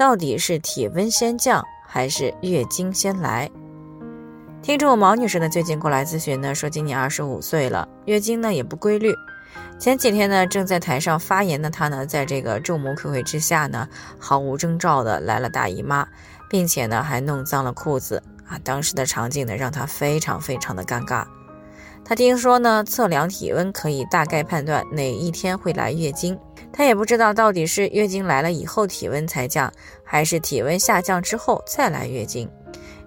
到底是体温先降还是月经先来？听众毛女士呢，最近过来咨询呢，说今年二十五岁了，月经呢也不规律。前几天呢，正在台上发言的她呢，在这个众目睽睽之下呢，毫无征兆的来了大姨妈，并且呢还弄脏了裤子啊！当时的场景呢，让她非常非常的尴尬。她听说呢，测量体温可以大概判断哪一天会来月经。她也不知道到底是月经来了以后体温才降，还是体温下降之后再来月经。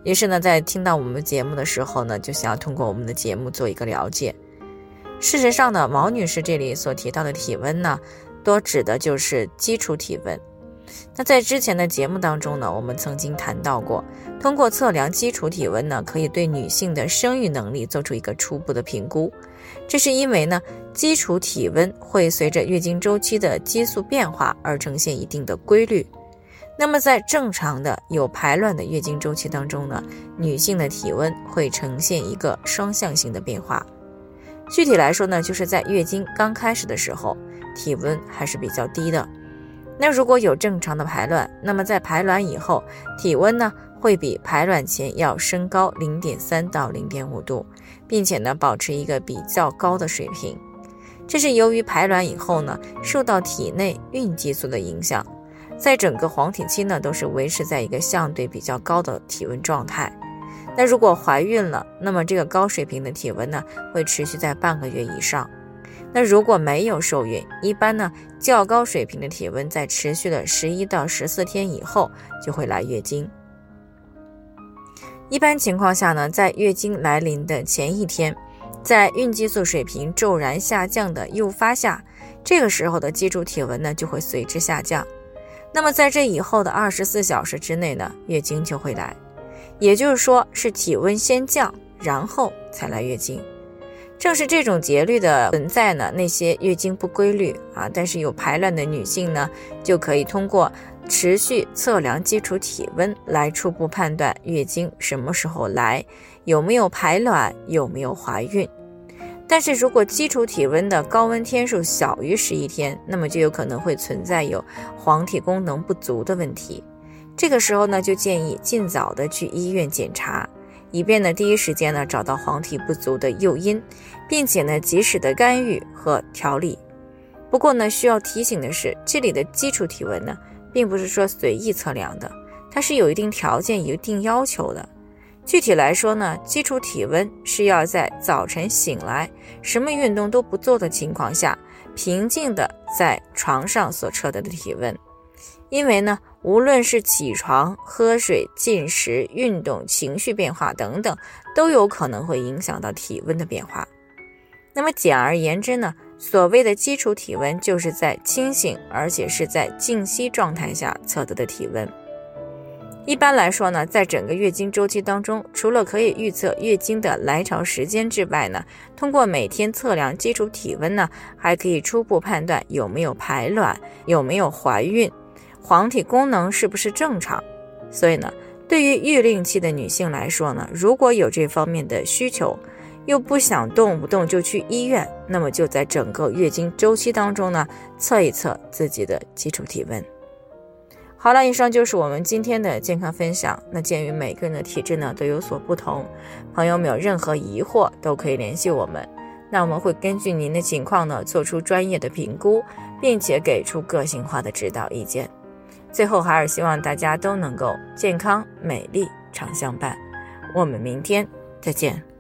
于是呢，在听到我们节目的时候呢，就想要通过我们的节目做一个了解。事实上呢，毛女士这里所提到的体温呢，多指的就是基础体温。那在之前的节目当中呢，我们曾经谈到过，通过测量基础体温呢，可以对女性的生育能力做出一个初步的评估。这是因为呢，基础体温会随着月经周期的激素变化而呈现一定的规律。那么在正常的有排卵的月经周期当中呢，女性的体温会呈现一个双向性的变化。具体来说呢，就是在月经刚开始的时候，体温还是比较低的。那如果有正常的排卵，那么在排卵以后，体温呢？会比排卵前要升高零点三到零点五度，并且呢保持一个比较高的水平。这是由于排卵以后呢，受到体内孕激素的影响，在整个黄体期呢都是维持在一个相对比较高的体温状态。那如果怀孕了，那么这个高水平的体温呢会持续在半个月以上。那如果没有受孕，一般呢较高水平的体温在持续了十一到十四天以后就会来月经。一般情况下呢，在月经来临的前一天，在孕激素水平骤然下降的诱发下，这个时候的基础体温呢就会随之下降。那么在这以后的二十四小时之内呢，月经就会来，也就是说是体温先降，然后才来月经。正是这种节律的存在呢，那些月经不规律啊，但是有排卵的女性呢，就可以通过。持续测量基础体温来初步判断月经什么时候来，有没有排卵，有没有怀孕。但是如果基础体温的高温天数小于十一天，那么就有可能会存在有黄体功能不足的问题。这个时候呢，就建议尽早的去医院检查，以便呢第一时间呢找到黄体不足的诱因，并且呢及时的干预和调理。不过呢，需要提醒的是，这里的基础体温呢。并不是说随意测量的，它是有一定条件、有一定要求的。具体来说呢，基础体温是要在早晨醒来，什么运动都不做的情况下，平静的在床上所测得的体温。因为呢，无论是起床、喝水、进食、运动、情绪变化等等，都有可能会影响到体温的变化。那么简而言之呢？所谓的基础体温，就是在清醒而且是在静息状态下测得的体温。一般来说呢，在整个月经周期当中，除了可以预测月经的来潮时间之外呢，通过每天测量基础体温呢，还可以初步判断有没有排卵、有没有怀孕、黄体功能是不是正常。所以呢，对于育龄期的女性来说呢，如果有这方面的需求，又不想动不动就去医院，那么就在整个月经周期当中呢，测一测自己的基础体温。好了，以上就是我们今天的健康分享。那鉴于每个人的体质呢都有所不同，朋友们有任何疑惑都可以联系我们，那我们会根据您的情况呢做出专业的评估，并且给出个性化的指导意见。最后还是希望大家都能够健康美丽常相伴。我们明天再见。